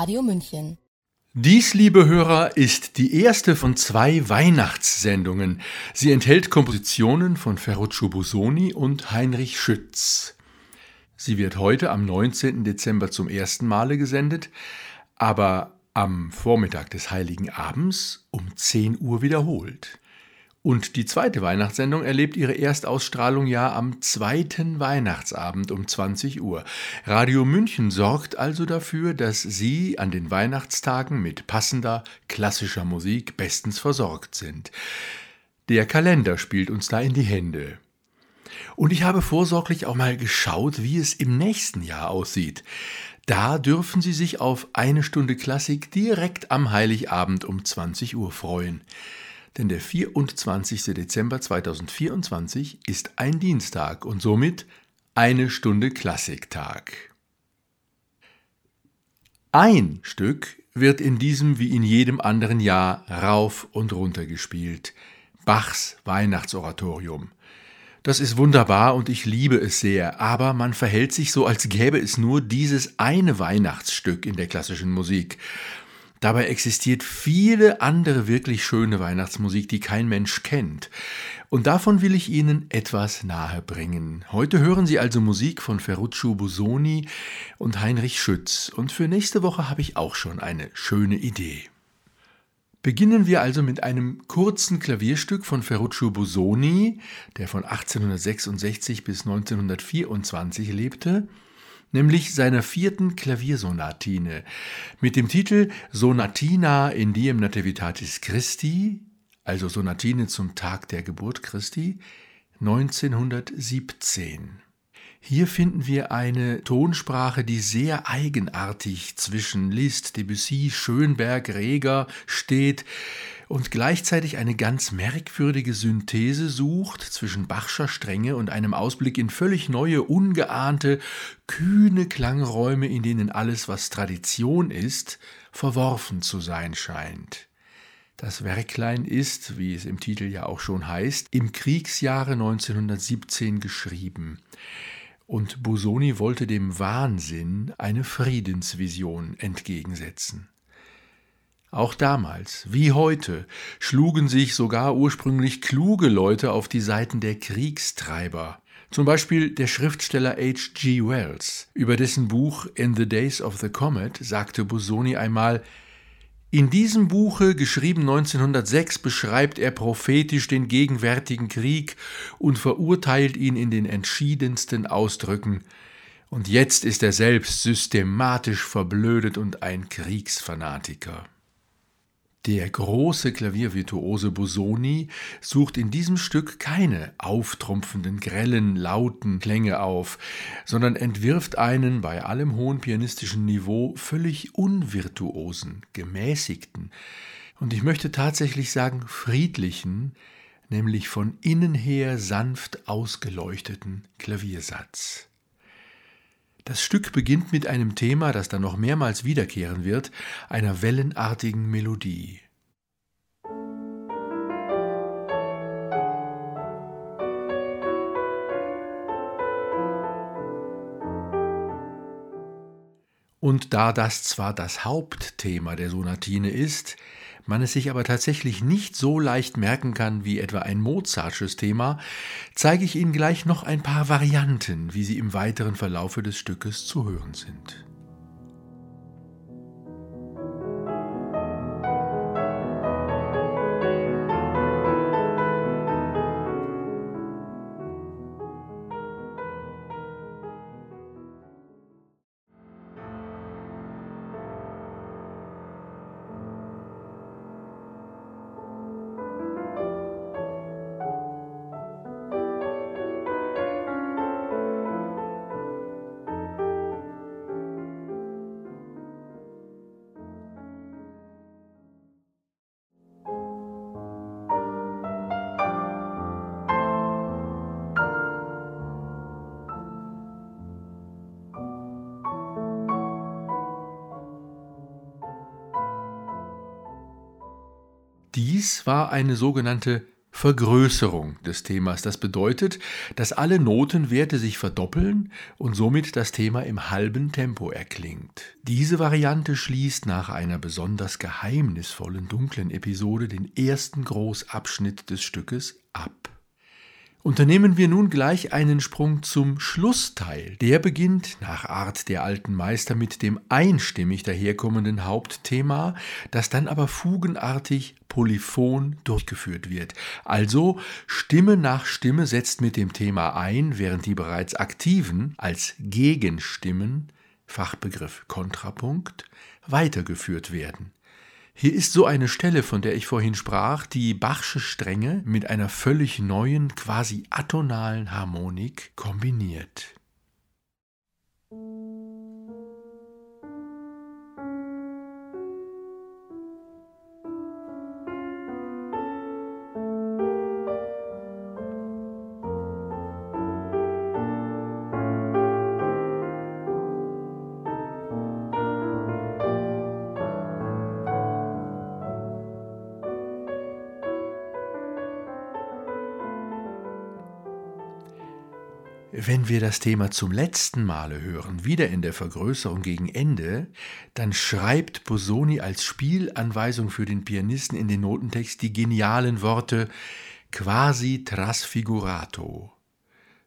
Radio München. Dies, liebe Hörer, ist die erste von zwei Weihnachtssendungen. Sie enthält Kompositionen von Ferruccio Busoni und Heinrich Schütz. Sie wird heute am 19. Dezember zum ersten Male gesendet, aber am Vormittag des Heiligen Abends um 10 Uhr wiederholt. Und die zweite Weihnachtssendung erlebt ihre Erstausstrahlung ja am zweiten Weihnachtsabend um 20 Uhr. Radio München sorgt also dafür, dass Sie an den Weihnachtstagen mit passender klassischer Musik bestens versorgt sind. Der Kalender spielt uns da in die Hände. Und ich habe vorsorglich auch mal geschaut, wie es im nächsten Jahr aussieht. Da dürfen Sie sich auf eine Stunde Klassik direkt am Heiligabend um 20 Uhr freuen. Denn der 24. Dezember 2024 ist ein Dienstag und somit eine Stunde Klassiktag. Ein Stück wird in diesem wie in jedem anderen Jahr rauf und runter gespielt. Bachs Weihnachtsoratorium. Das ist wunderbar und ich liebe es sehr, aber man verhält sich so, als gäbe es nur dieses eine Weihnachtsstück in der klassischen Musik. Dabei existiert viele andere wirklich schöne Weihnachtsmusik, die kein Mensch kennt. Und davon will ich Ihnen etwas nahe bringen. Heute hören Sie also Musik von Ferruccio Busoni und Heinrich Schütz. Und für nächste Woche habe ich auch schon eine schöne Idee. Beginnen wir also mit einem kurzen Klavierstück von Ferruccio Busoni, der von 1866 bis 1924 lebte, nämlich seiner vierten Klaviersonatine mit dem Titel Sonatina in Diem Nativitatis Christi, also Sonatine zum Tag der Geburt Christi, 1917. Hier finden wir eine Tonsprache, die sehr eigenartig zwischen Liszt, Debussy, Schönberg, Reger steht und gleichzeitig eine ganz merkwürdige Synthese sucht zwischen Bachscher Strenge und einem Ausblick in völlig neue, ungeahnte, kühne Klangräume, in denen alles, was Tradition ist, verworfen zu sein scheint. Das Werklein ist, wie es im Titel ja auch schon heißt, im Kriegsjahre 1917 geschrieben und Busoni wollte dem Wahnsinn eine Friedensvision entgegensetzen. Auch damals, wie heute, schlugen sich sogar ursprünglich kluge Leute auf die Seiten der Kriegstreiber. Zum Beispiel der Schriftsteller H.G. Wells. Über dessen Buch In the Days of the Comet sagte Busoni einmal, in diesem Buche, geschrieben 1906, beschreibt er prophetisch den gegenwärtigen Krieg und verurteilt ihn in den entschiedensten Ausdrücken. Und jetzt ist er selbst systematisch verblödet und ein Kriegsfanatiker. Der große Klaviervirtuose Busoni sucht in diesem Stück keine auftrumpfenden, grellen, lauten Klänge auf, sondern entwirft einen bei allem hohen pianistischen Niveau völlig unvirtuosen, gemäßigten und ich möchte tatsächlich sagen friedlichen, nämlich von innen her sanft ausgeleuchteten Klaviersatz. Das Stück beginnt mit einem Thema, das dann noch mehrmals wiederkehren wird, einer wellenartigen Melodie. Und da das zwar das Hauptthema der Sonatine ist, man es sich aber tatsächlich nicht so leicht merken kann wie etwa ein Mozartsches Thema, zeige ich Ihnen gleich noch ein paar Varianten, wie sie im weiteren Verlaufe des Stückes zu hören sind. War eine sogenannte Vergrößerung des Themas. Das bedeutet, dass alle Notenwerte sich verdoppeln und somit das Thema im halben Tempo erklingt. Diese Variante schließt nach einer besonders geheimnisvollen dunklen Episode den ersten Großabschnitt des Stückes ab. Unternehmen wir nun gleich einen Sprung zum Schlussteil. Der beginnt nach Art der alten Meister mit dem einstimmig daherkommenden Hauptthema, das dann aber fugenartig polyphon durchgeführt wird. Also Stimme nach Stimme setzt mit dem Thema ein, während die bereits aktiven als Gegenstimmen Fachbegriff Kontrapunkt weitergeführt werden. Hier ist so eine Stelle, von der ich vorhin sprach, die Bachsche Stränge mit einer völlig neuen, quasi atonalen Harmonik kombiniert. Wir das Thema zum letzten Male hören, wieder in der Vergrößerung gegen Ende, dann schreibt Bosoni als Spielanweisung für den Pianisten in den Notentext die genialen Worte quasi trasfigurato.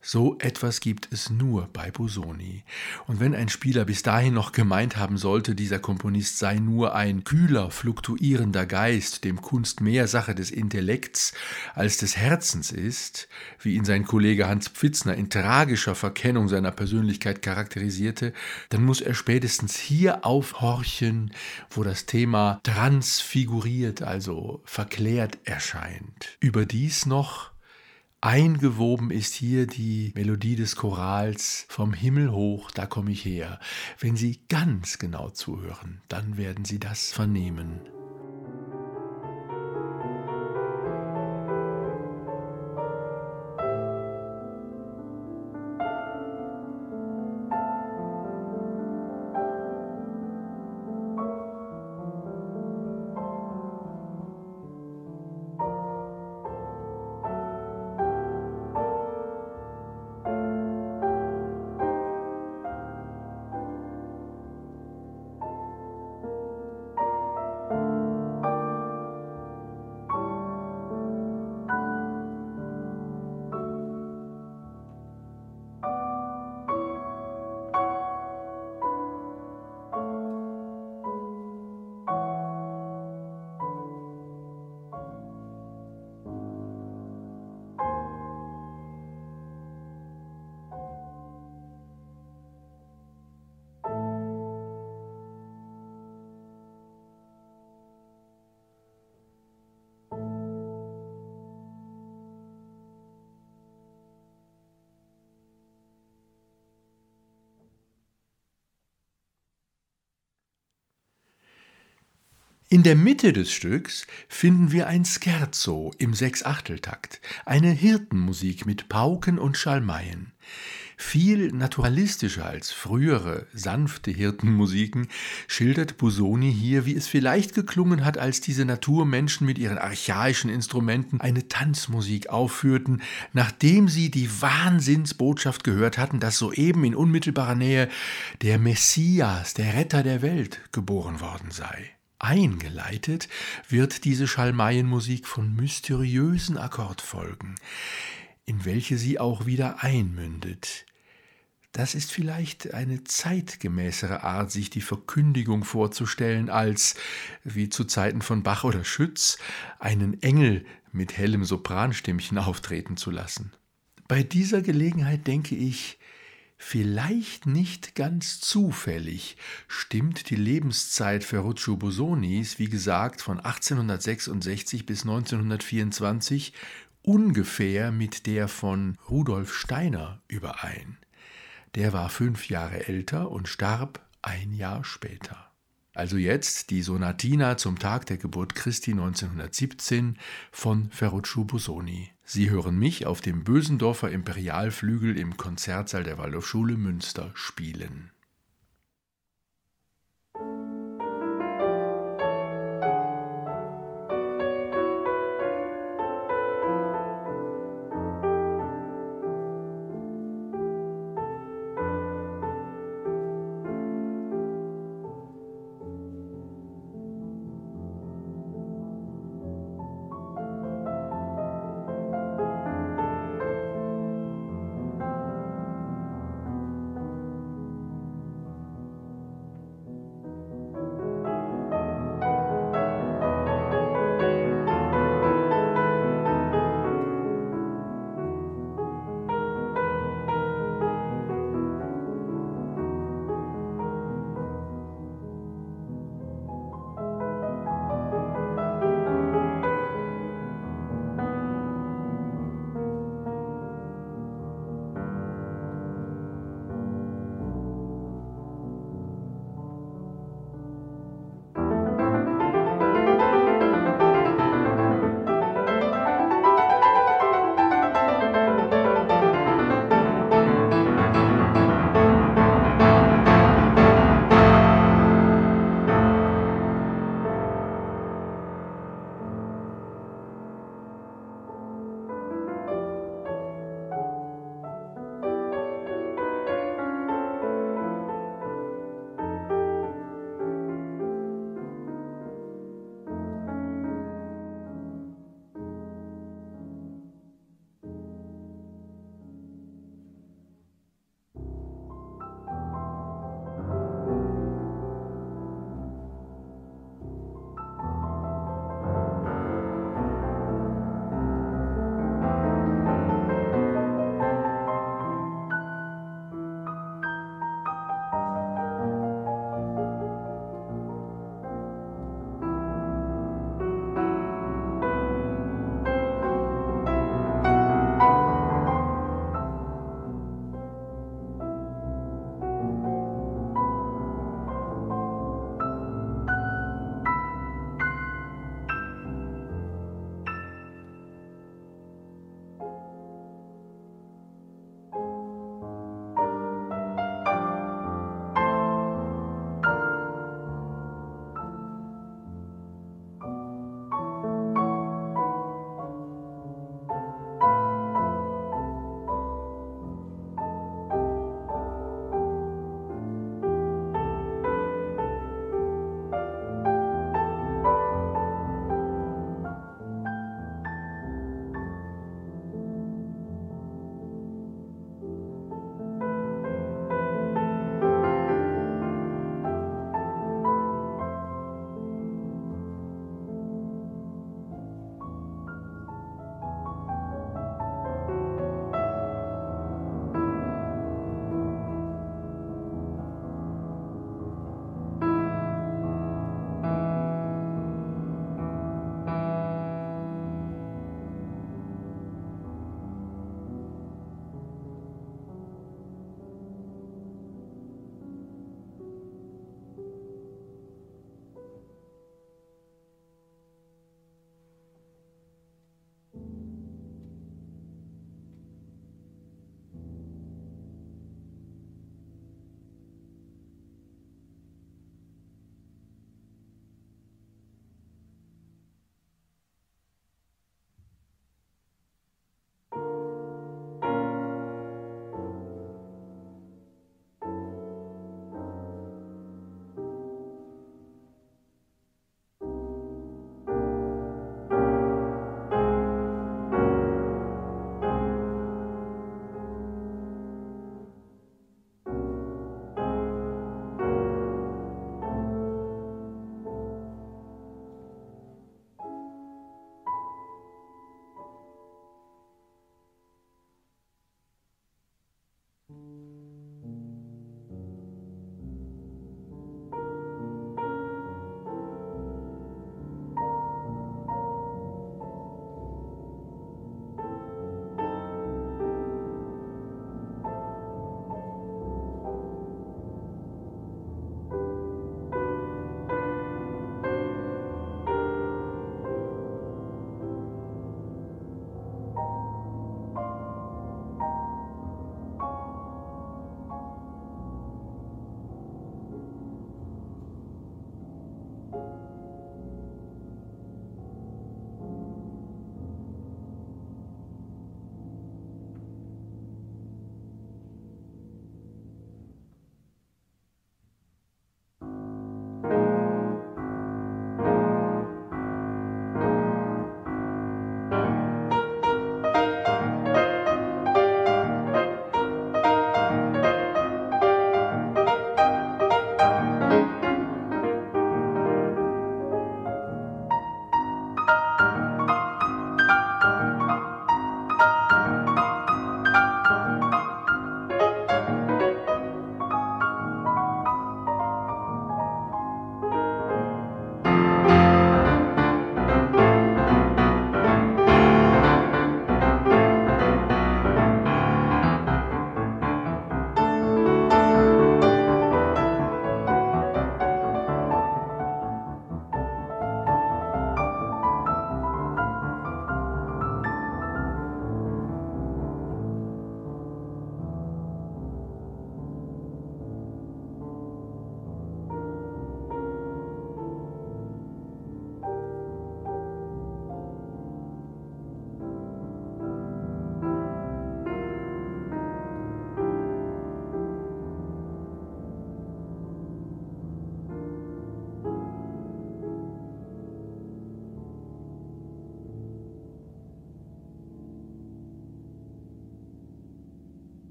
So etwas gibt es nur bei Busoni. Und wenn ein Spieler bis dahin noch gemeint haben sollte, dieser Komponist sei nur ein kühler, fluktuierender Geist, dem Kunst mehr Sache des Intellekts als des Herzens ist, wie ihn sein Kollege Hans Pfitzner in tragischer Verkennung seiner Persönlichkeit charakterisierte, dann muss er spätestens hier aufhorchen, wo das Thema transfiguriert, also verklärt erscheint. Überdies noch Eingewoben ist hier die Melodie des Chorals Vom Himmel hoch, da komme ich her. Wenn Sie ganz genau zuhören, dann werden Sie das vernehmen. In der Mitte des Stücks finden wir ein Scherzo im Sechsachteltakt, eine Hirtenmusik mit Pauken und Schalmeien. Viel naturalistischer als frühere, sanfte Hirtenmusiken schildert Busoni hier, wie es vielleicht geklungen hat, als diese Naturmenschen mit ihren archaischen Instrumenten eine Tanzmusik aufführten, nachdem sie die Wahnsinnsbotschaft gehört hatten, dass soeben in unmittelbarer Nähe der Messias, der Retter der Welt, geboren worden sei. Eingeleitet wird diese Schalmeienmusik von mysteriösen Akkordfolgen, in welche sie auch wieder einmündet. Das ist vielleicht eine zeitgemäßere Art, sich die Verkündigung vorzustellen, als, wie zu Zeiten von Bach oder Schütz, einen Engel mit hellem Sopranstimmchen auftreten zu lassen. Bei dieser Gelegenheit denke ich, Vielleicht nicht ganz zufällig stimmt die Lebenszeit Ferruccio Bosonis, wie gesagt, von 1866 bis 1924 ungefähr mit der von Rudolf Steiner überein. Der war fünf Jahre älter und starb ein Jahr später. Also jetzt die Sonatina zum Tag der Geburt Christi 1917 von Ferruccio Busoni. Sie hören mich auf dem Bösendorfer Imperialflügel im Konzertsaal der Waldorfschule Münster spielen.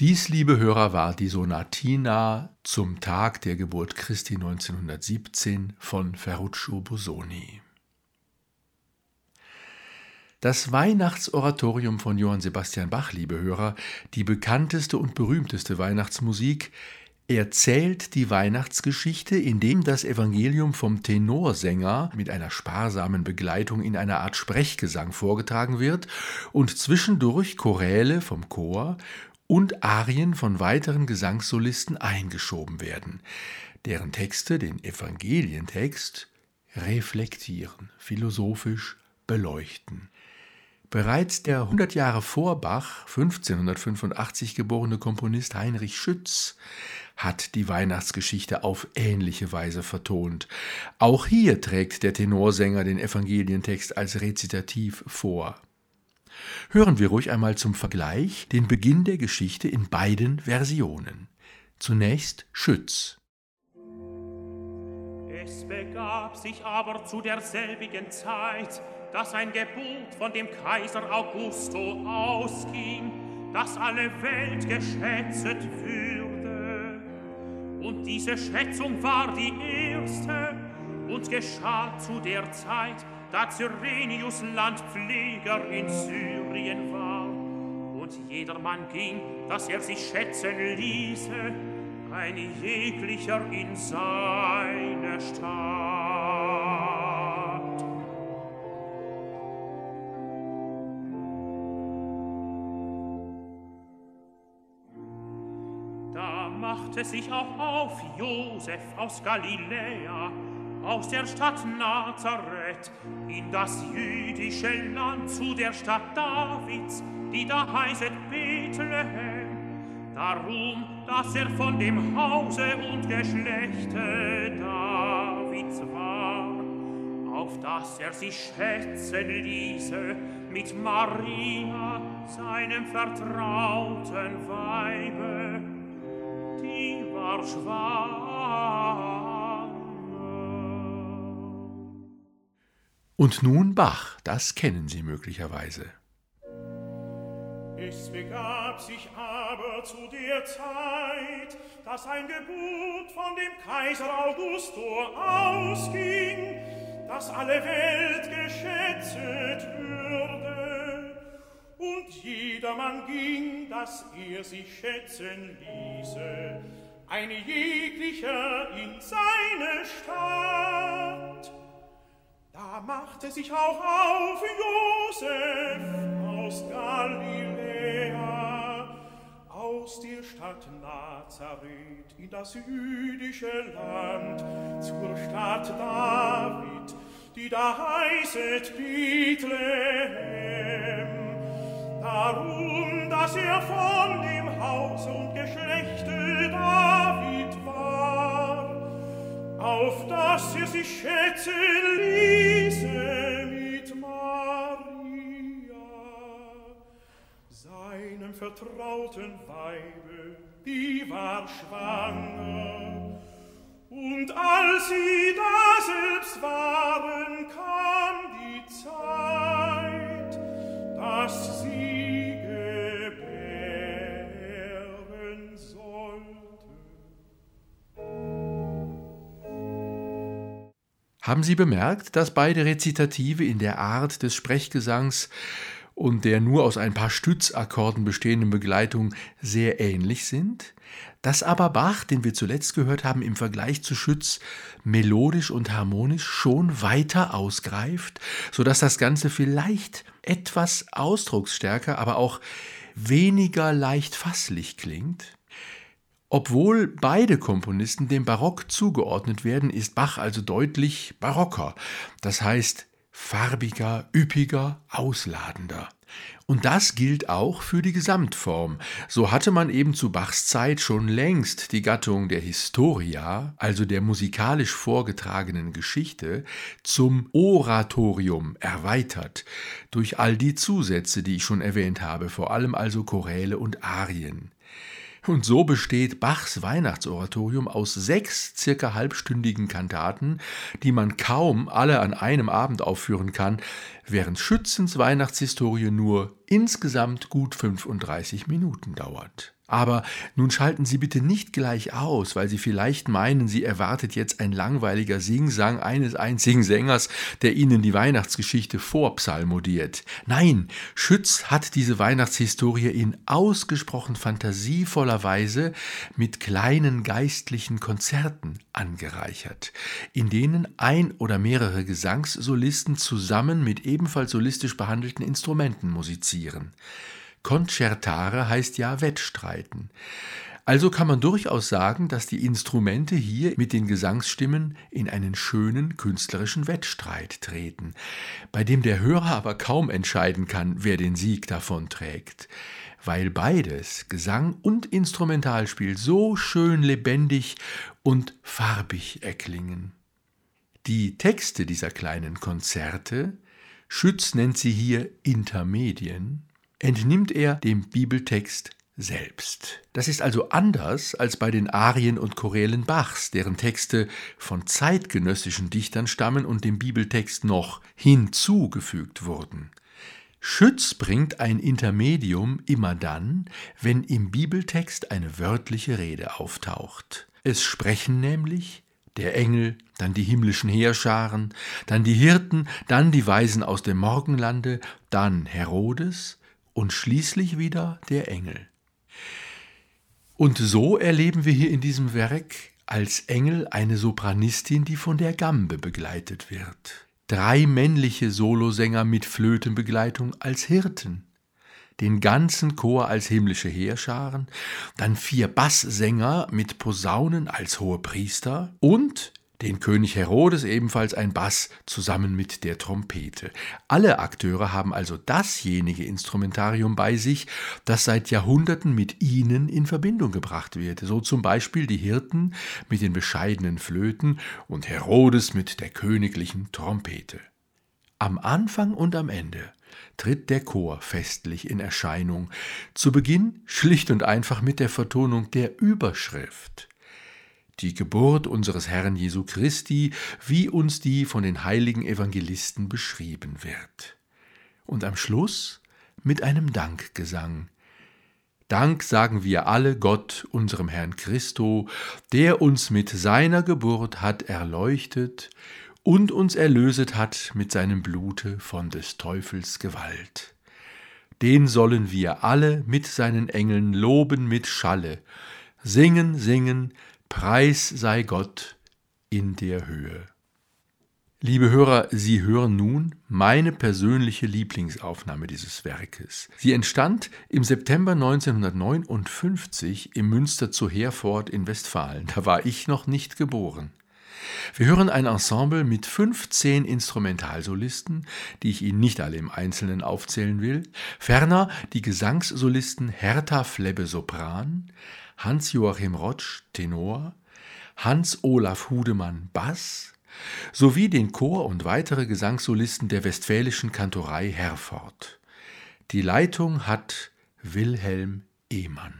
Dies, liebe Hörer, war die Sonatina zum Tag der Geburt Christi 1917 von Ferruccio Busoni. Das Weihnachtsoratorium von Johann Sebastian Bach, liebe Hörer, die bekannteste und berühmteste Weihnachtsmusik, erzählt die Weihnachtsgeschichte, indem das Evangelium vom Tenorsänger mit einer sparsamen Begleitung in einer Art Sprechgesang vorgetragen wird und zwischendurch Choräle vom Chor und Arien von weiteren Gesangssolisten eingeschoben werden, deren Texte den Evangelientext reflektieren, philosophisch beleuchten. Bereits der 100 Jahre vor Bach, 1585 geborene Komponist Heinrich Schütz, hat die Weihnachtsgeschichte auf ähnliche Weise vertont. Auch hier trägt der Tenorsänger den Evangelientext als Rezitativ vor. Hören wir ruhig einmal zum Vergleich den Beginn der Geschichte in beiden Versionen. Zunächst Schütz. Es begab sich aber zu derselbigen Zeit, dass ein Gebot von dem Kaiser Augusto ausging, dass alle Welt geschätzt würde. Und diese Schätzung war die erste und geschah zu der Zeit, da Cyrenius Landpfleger in Syrien war. Und jedermann ging, dass er sich schätzen ließe, ein jeglicher in seine Stadt. machte sich auch auf Josef aus Galiläa, aus der Stadt Nazareth, in das jüdische Land zu der Stadt Davids, die da heißet Bethlehem, darum, dass er von dem Hause und Geschlechte Davids war, auf das er sich schätzen ließe mit Maria, seinem vertrauten Weibe, war schwanger. Und nun Bach, das kennen Sie möglicherweise. Es begab sich aber zu der Zeit, dass ein Gebot von dem Kaiser Augusto ausging, dass alle Welt geschätzt würde. Und jedermann ging, dass er sich schätzen ließe, ein jeglicher in seine Stadt. machte sich auch auf Josef aus Galiläa, aus der Stadt Nazareth in das jüdische Land, zur Stadt David, die da heißet Bethlehem. Darum, dass er von dem Haus und Geschlechte David auf das ihr sich schätzen ließe mit Maria, seinem vertrauten Weibe, die war schwanger, und als sie da selbst waren, kam die Zeit, dass sie Haben Sie bemerkt, dass beide Rezitative in der Art des Sprechgesangs und der nur aus ein paar Stützakkorden bestehenden Begleitung sehr ähnlich sind, dass aber Bach, den wir zuletzt gehört haben, im Vergleich zu Schütz melodisch und harmonisch schon weiter ausgreift, so dass das Ganze vielleicht etwas ausdrucksstärker, aber auch weniger leicht fasslich klingt. Obwohl beide Komponisten dem Barock zugeordnet werden, ist Bach also deutlich barocker, das heißt farbiger, üppiger, ausladender. Und das gilt auch für die Gesamtform. So hatte man eben zu Bachs Zeit schon längst die Gattung der Historia, also der musikalisch vorgetragenen Geschichte, zum Oratorium erweitert, durch all die Zusätze, die ich schon erwähnt habe, vor allem also Choräle und Arien. Und so besteht Bachs Weihnachtsoratorium aus sechs circa halbstündigen Kantaten, die man kaum alle an einem Abend aufführen kann, während Schützens Weihnachtshistorie nur insgesamt gut 35 Minuten dauert. Aber nun schalten Sie bitte nicht gleich aus, weil Sie vielleicht meinen, Sie erwartet jetzt ein langweiliger Singsang eines einzigen Sängers, der Ihnen die Weihnachtsgeschichte vorpsalmodiert. Nein, Schütz hat diese Weihnachtshistorie in ausgesprochen fantasievoller Weise mit kleinen geistlichen Konzerten angereichert, in denen ein oder mehrere Gesangssolisten zusammen mit ebenfalls solistisch behandelten Instrumenten musizieren. Concertare heißt ja Wettstreiten. Also kann man durchaus sagen, dass die Instrumente hier mit den Gesangsstimmen in einen schönen künstlerischen Wettstreit treten, bei dem der Hörer aber kaum entscheiden kann, wer den Sieg davon trägt, weil beides, Gesang und Instrumentalspiel, so schön lebendig und farbig erklingen. Die Texte dieser kleinen Konzerte, Schütz nennt sie hier Intermedien, entnimmt er dem Bibeltext selbst. Das ist also anders als bei den Arien und Chorälen Bachs, deren Texte von zeitgenössischen Dichtern stammen und dem Bibeltext noch hinzugefügt wurden. Schütz bringt ein Intermedium immer dann, wenn im Bibeltext eine wörtliche Rede auftaucht. Es sprechen nämlich der Engel, dann die himmlischen Heerscharen, dann die Hirten, dann die Weisen aus dem Morgenlande, dann Herodes, und schließlich wieder der Engel. Und so erleben wir hier in diesem Werk als Engel eine Sopranistin, die von der Gambe begleitet wird. Drei männliche Solosänger mit Flötenbegleitung als Hirten, den ganzen Chor als himmlische Heerscharen, dann vier Basssänger mit Posaunen als hohe Priester und den König Herodes ebenfalls ein Bass zusammen mit der Trompete. Alle Akteure haben also dasjenige Instrumentarium bei sich, das seit Jahrhunderten mit ihnen in Verbindung gebracht wird, so zum Beispiel die Hirten mit den bescheidenen Flöten und Herodes mit der königlichen Trompete. Am Anfang und am Ende tritt der Chor festlich in Erscheinung, zu Beginn schlicht und einfach mit der Vertonung der Überschrift die Geburt unseres Herrn Jesu Christi, wie uns die von den heiligen Evangelisten beschrieben wird. Und am Schluss mit einem Dankgesang. Dank sagen wir alle Gott, unserem Herrn Christo, der uns mit seiner Geburt hat erleuchtet und uns erlöset hat mit seinem Blute von des Teufels Gewalt. Den sollen wir alle mit seinen Engeln loben mit Schalle, singen, singen, Preis sei Gott in der Höhe. Liebe Hörer, Sie hören nun meine persönliche Lieblingsaufnahme dieses Werkes. Sie entstand im September 1959 im Münster zu Herford in Westfalen. Da war ich noch nicht geboren. Wir hören ein Ensemble mit 15 Instrumentalsolisten, die ich Ihnen nicht alle im Einzelnen aufzählen will, ferner die Gesangssolisten Hertha Flebbe Sopran, Hans-Joachim Rotsch, Tenor, Hans-Olaf Hudemann, Bass, sowie den Chor und weitere Gesangssolisten der Westfälischen Kantorei Herford. Die Leitung hat Wilhelm Ehmann.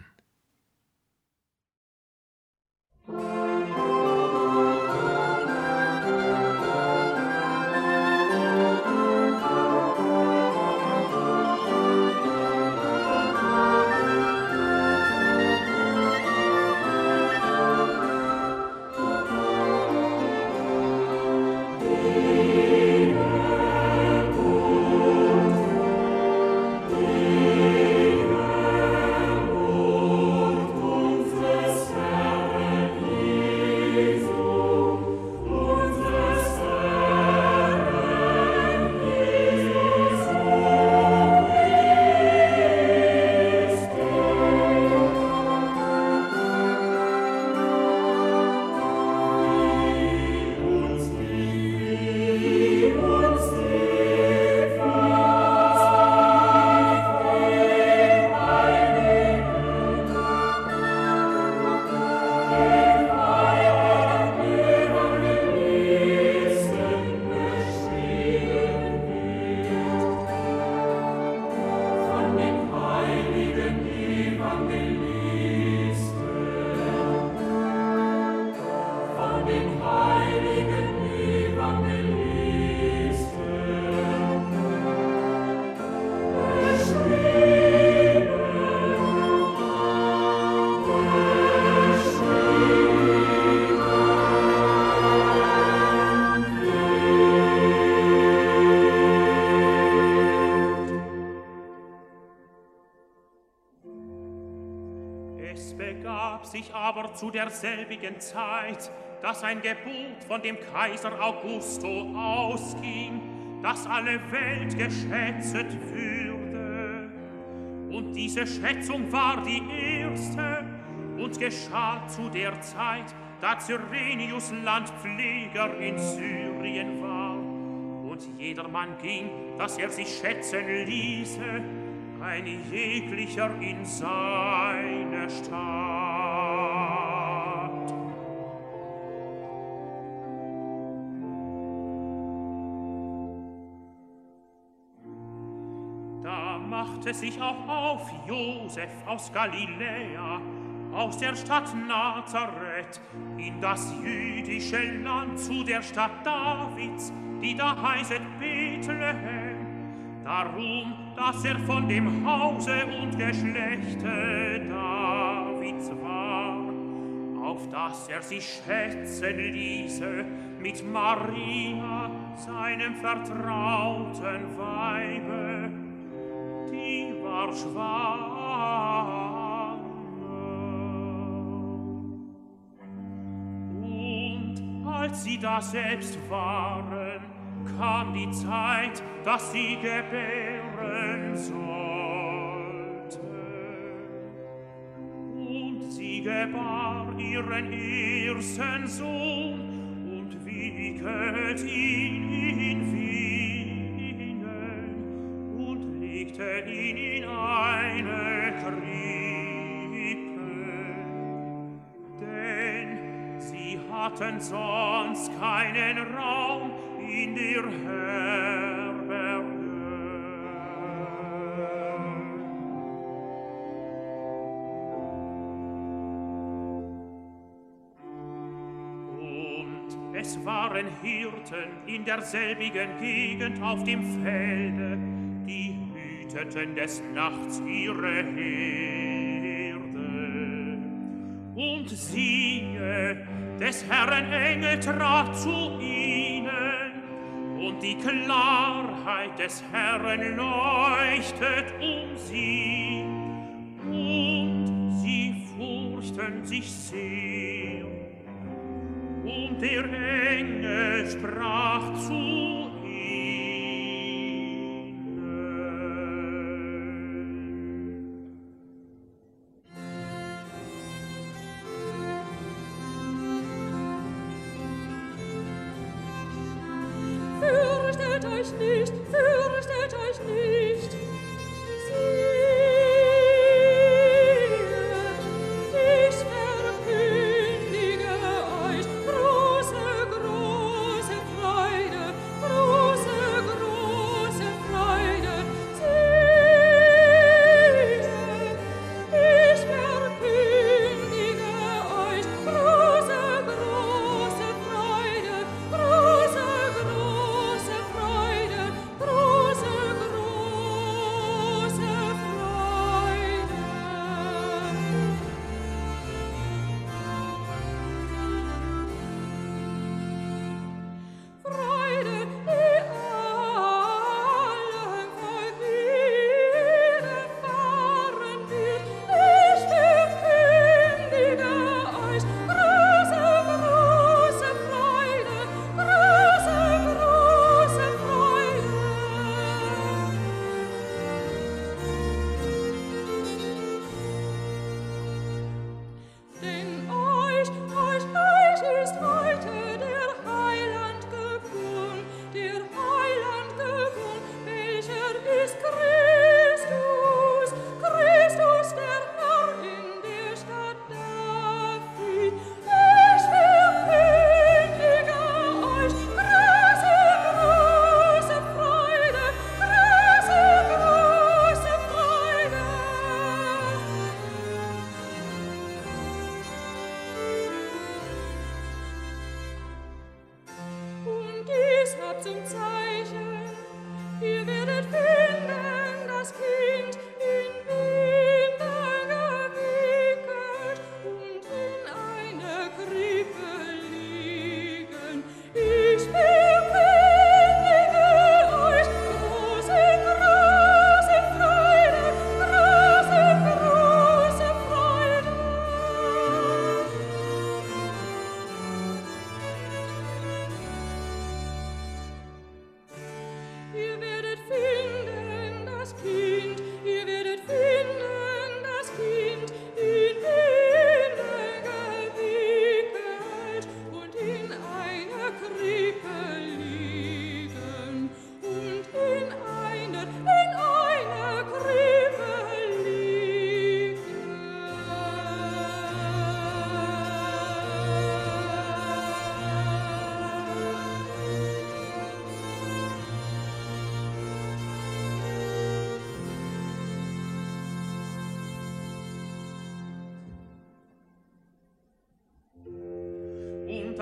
Zu derselbigen Zeit, dass ein Gebot von dem Kaiser Augusto ausging, dass alle Welt geschätzt würde. Und diese Schätzung war die erste und geschah zu der Zeit, da Cyrenius Landpfleger in Syrien war. Und jedermann ging, dass er sich schätzen ließe, ein jeglicher in seine Stadt. Machte sich auch auf Josef aus Galiläa, aus der Stadt Nazareth, in das jüdische Land zu der Stadt Davids, die da heißet Bethlehem, darum, dass er von dem Hause und Geschlechte Davids war, auf dass er sich schätzen ließe mit Maria, seinem vertrauten Weibe, als sie da selbst waren, kam die Zeit, dass sie gebären sollte. Und sie gebar ihren ersten Sohn und wiegelt ihn in ihn in eine Krippe, denn sie hatten sonst keinen Raum in der Herberge. Und Es waren Hirten in derselbigen Gegend auf dem Felde, die hüteten des Nachts ihre Herde. Und siehe, des Herren Engel trat zu ihnen, und die Klarheit des Herren leuchtet um sie, und sie furchten sich sehr. Und der Engel sprach zu euch nicht, fürchtet euch nicht.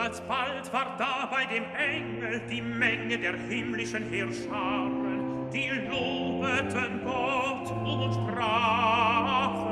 alsbald war da bei dem Engel die Menge der himmlischen Heerscharen, die lobeten Gott um und sprachen,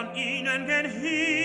von ihnen gen Himmel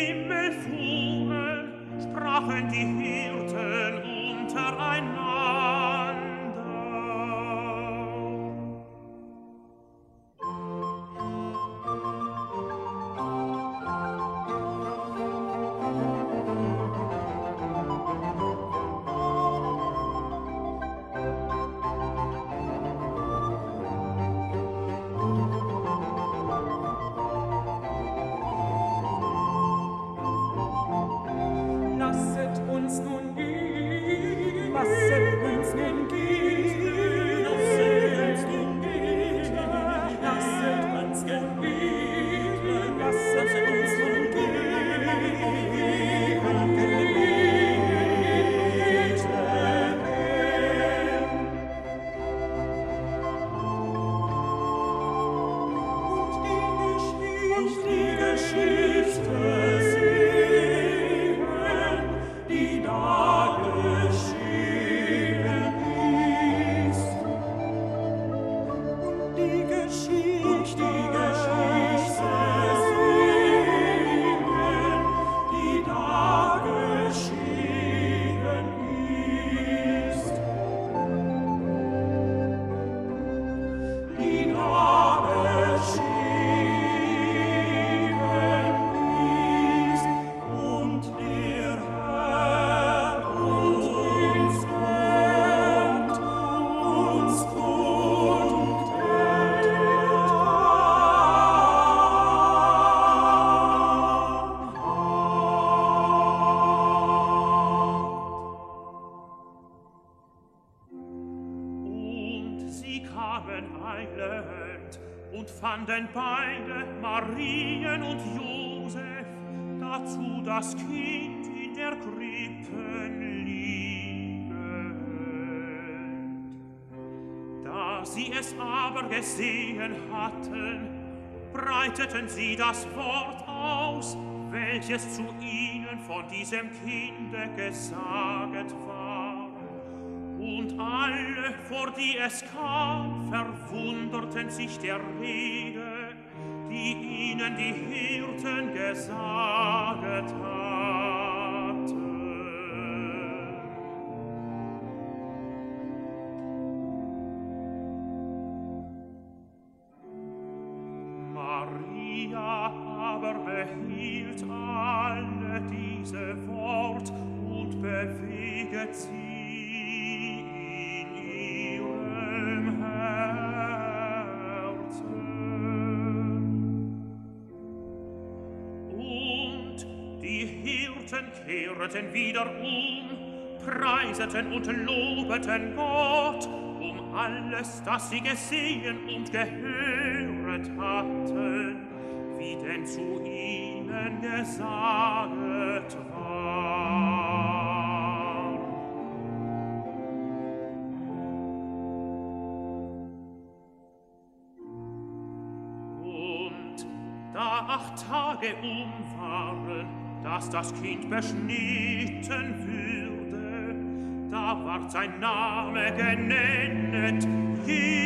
fanden beide, Marien und Josef, dazu das Kind in der Krippe liegend. Da sie es aber gesehen hatten, breiteten sie das Wort aus, welches zu ihnen von diesem Kinde gesaget war. Und alle, vor die es kam, verwunderten sich der Rede, die ihnen die Hirten gesaget haben. preiseten und lobeten Gott um alles, das sie gesehen und gehöret hatten, wie denn zu ihnen gesaget war. Und da acht Tage um waren, dass das Kind beschnitten würde, da ward sein Name genennet, Jesus,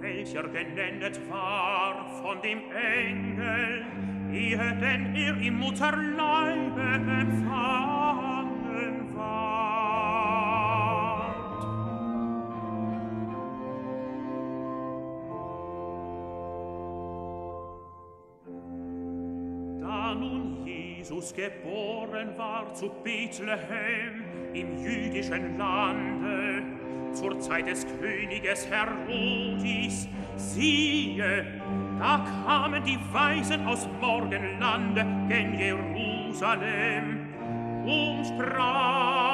welcher genennet war von dem Engel, ehe denn er im Mutterleibe empfahl. Jesus geboren war zu Bethlehem im jüdischen Lande, zur Zeit des Königes Herodis, siehe, da kamen die Weisen aus Morgenlande gen Jerusalem und sprachen,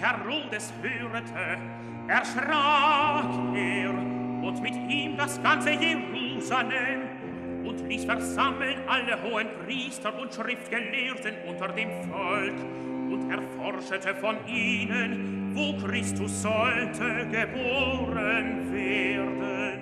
Herodes hörte, erschrak er und mit ihm das ganze Jerusalem und ließ versammeln alle hohen Priester und Schriftgelehrten unter dem Volk und erforschete von ihnen, wo Christus sollte geboren werden.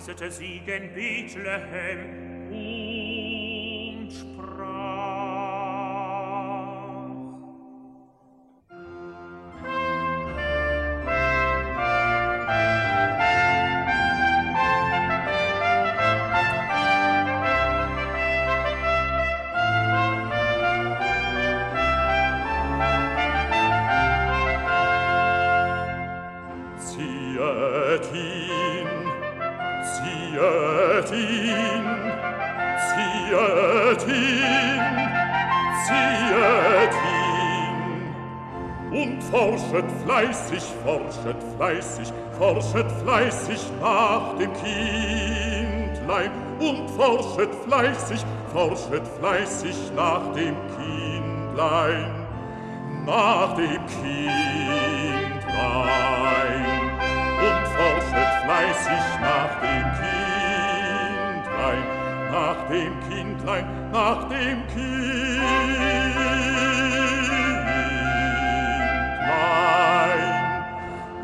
reisetete sie gen Bethlehem und sprach, fleißig, forschet fleißig, forschet fleißig nach dem Kindlein. Und forschet fleißig, forschet fleißig nach dem Kindlein, nach dem Kindlein. Und forschet fleißig nach nach dem Kindlein, nach dem Kindlein.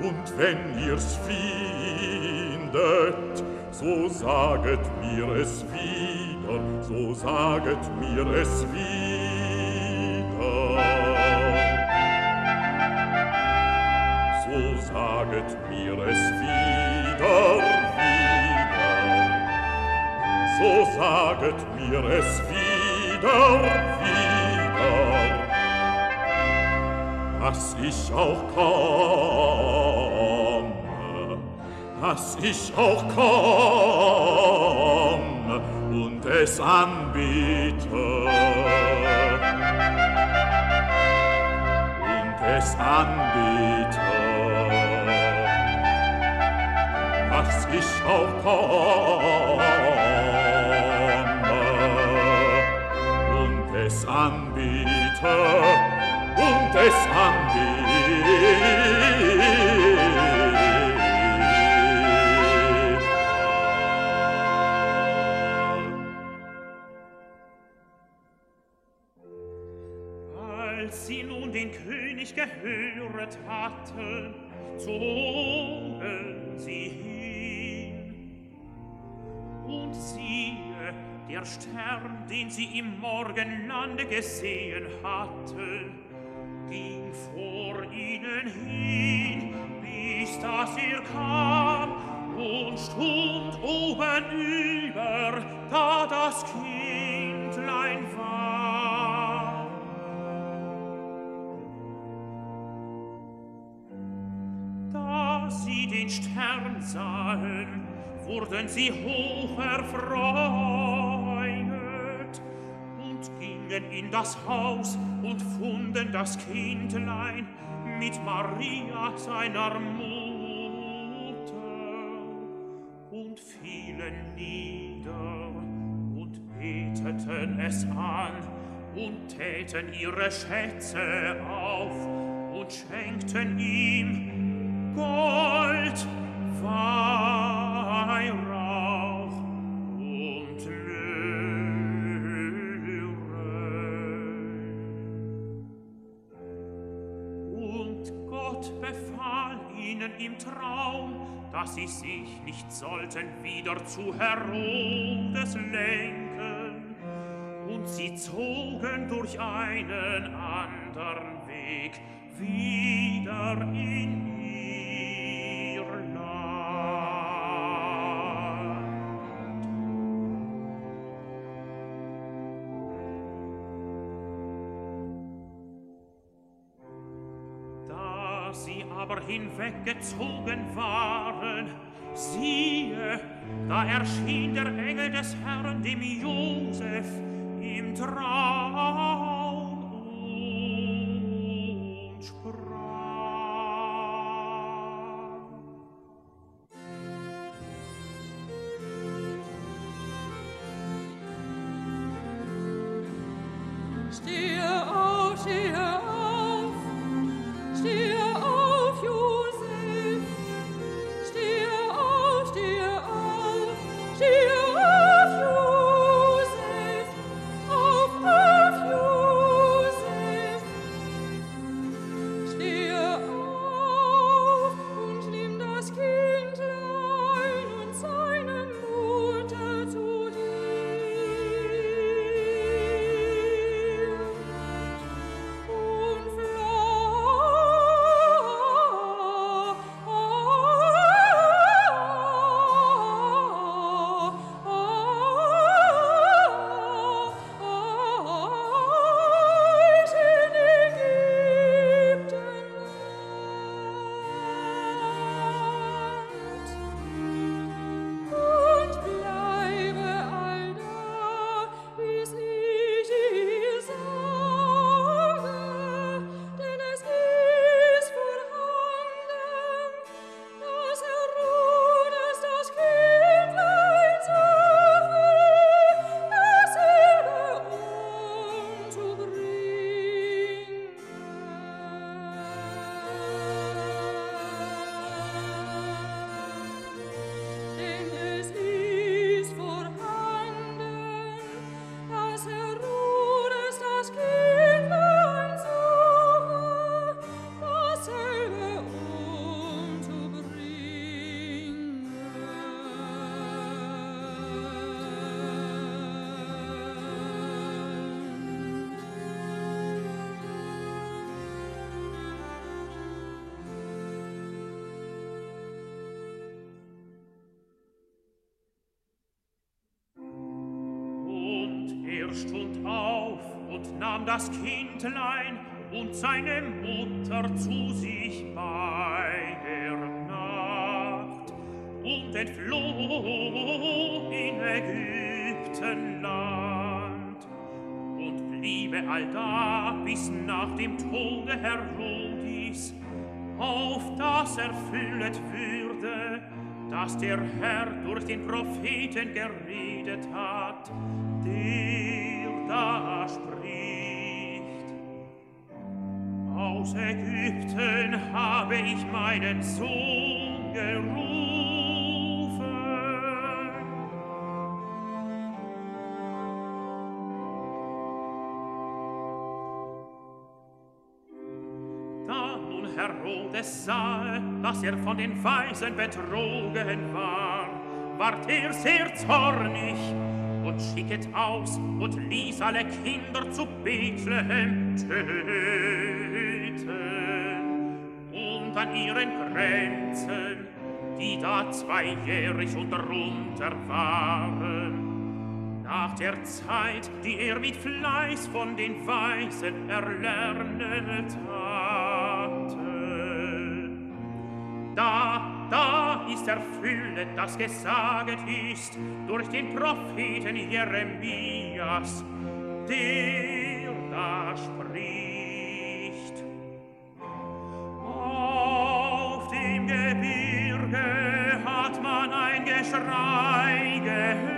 und wenn ihr's findet, so saget mir es wieder, so saget mir es wieder. So saget mir es wieder. so saget mir es wieder, wieder, dass ich auch komme, dass ich auch komme und es anbiete. Und es anbiete. Dass ich auch komme, es anbiete und es anbiet als sie nun den könig gehöret hatten zogen sie hin. Und sie der Stern, den sie im Morgenlande gesehen hatten, ging vor ihnen hin, bis dass er kam und stund oben über da das Kindlein war. Da sie den Stern sahen, wurden sie hoch erfreut gingen in das Haus und funden das Kindlein mit Maria seiner Mutter. Und fielen nieder und beteten es an und täten ihre Schätze auf und schenkten ihm Gold, Weihrauch, dass sie sich nicht sollten wieder zu Herodes lenken. Und sie zogen durch einen andern Weg wieder in aber hinweggezogen waren, siehe, da erschien der Engel des Herrn dem Josef im Traum und sprach. Stehe auf, stehe das Kindlein und seine Mutter zu sich bei der Nacht und entfloh in Ägyptenland und bliebe allda bis nach dem Tode Herodis, auf das erfüllet würde, dass der Herr durch den Propheten geredet hat, der da spricht. Aus Ägypten habe ich meinen Sohn gerufen. Da nun Herodes sah, dass er von den Weisen betrogen war, ward er sehr zornig und schicket aus und ließ alle Kinder zu Bethlehem töten. Und an ihren Grenzen, die da zweijährig und darunter waren, nach der Zeit, die er mit Fleiß von den Weisen erlernet hatte. Da, ist erfüllet, das gesaget ist durch den Propheten Jeremias, der da spricht. Auf dem Gebirge hat man ein Geschrei gehört,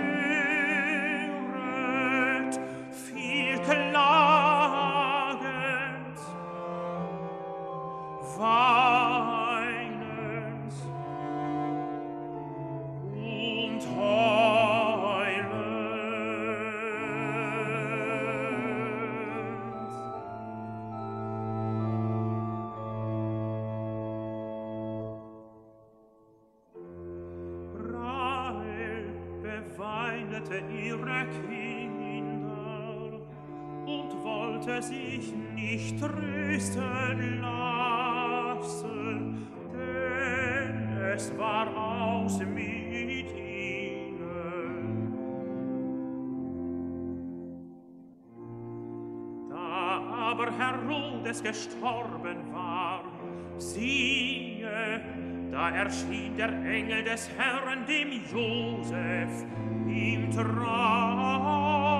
hatte ihre Kinder und wollte sich nicht trösten lassen, denn es war aus mit ihnen. Da aber Herr gestorben war, sie da erschien der Engel des Herrn dem Josef im Traum.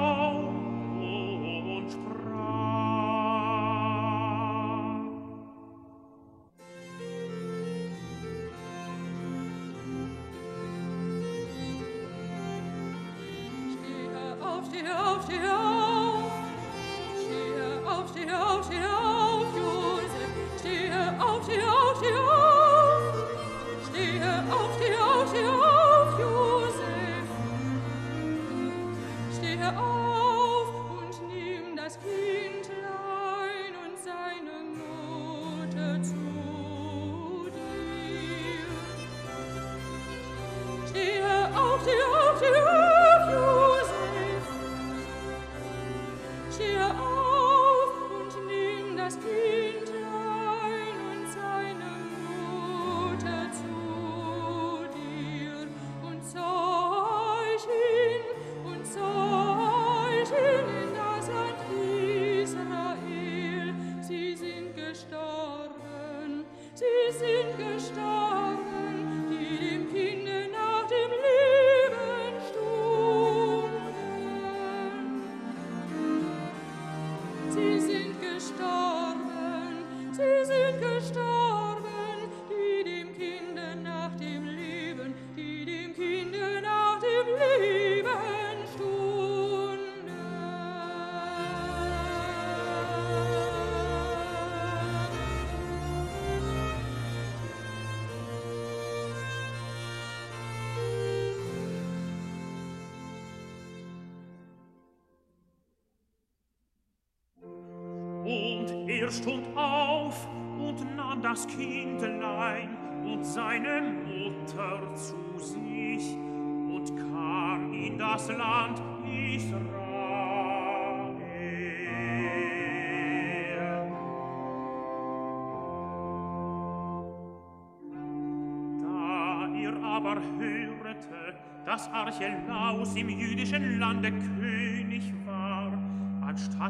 er stund auf und nahm das Kindlein und seine Mutter zu sich und kam in das Land Israel. Da ihr aber hörete, dass Archelaus im jüdischen Lande König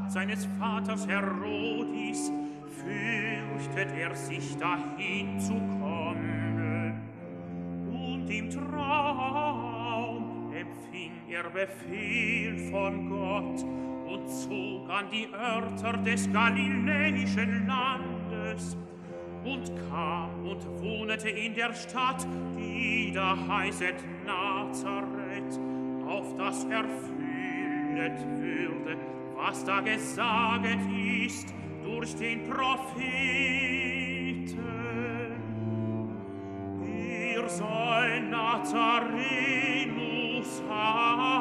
seines Vaters Herodis, fürchtet er sich dahin zu kommen. Und im Traum empfing er Befehl von Gott und zog an die Örter des galiläischen Landes und kam und wohnete in der Stadt, die da heißet Nazareth, auf das erfüllet würde, was da gesaget ist durch den Propheten. Er Ihr soll Nazarenus hat,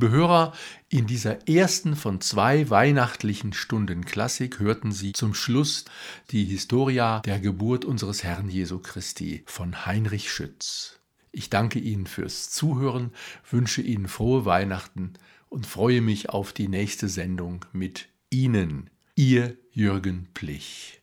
Liebe Hörer, in dieser ersten von zwei weihnachtlichen Stunden Klassik hörten Sie zum Schluss die Historia der Geburt unseres Herrn Jesu Christi von Heinrich Schütz. Ich danke Ihnen fürs Zuhören, wünsche Ihnen frohe Weihnachten und freue mich auf die nächste Sendung mit Ihnen, Ihr Jürgen Plich.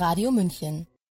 Radio München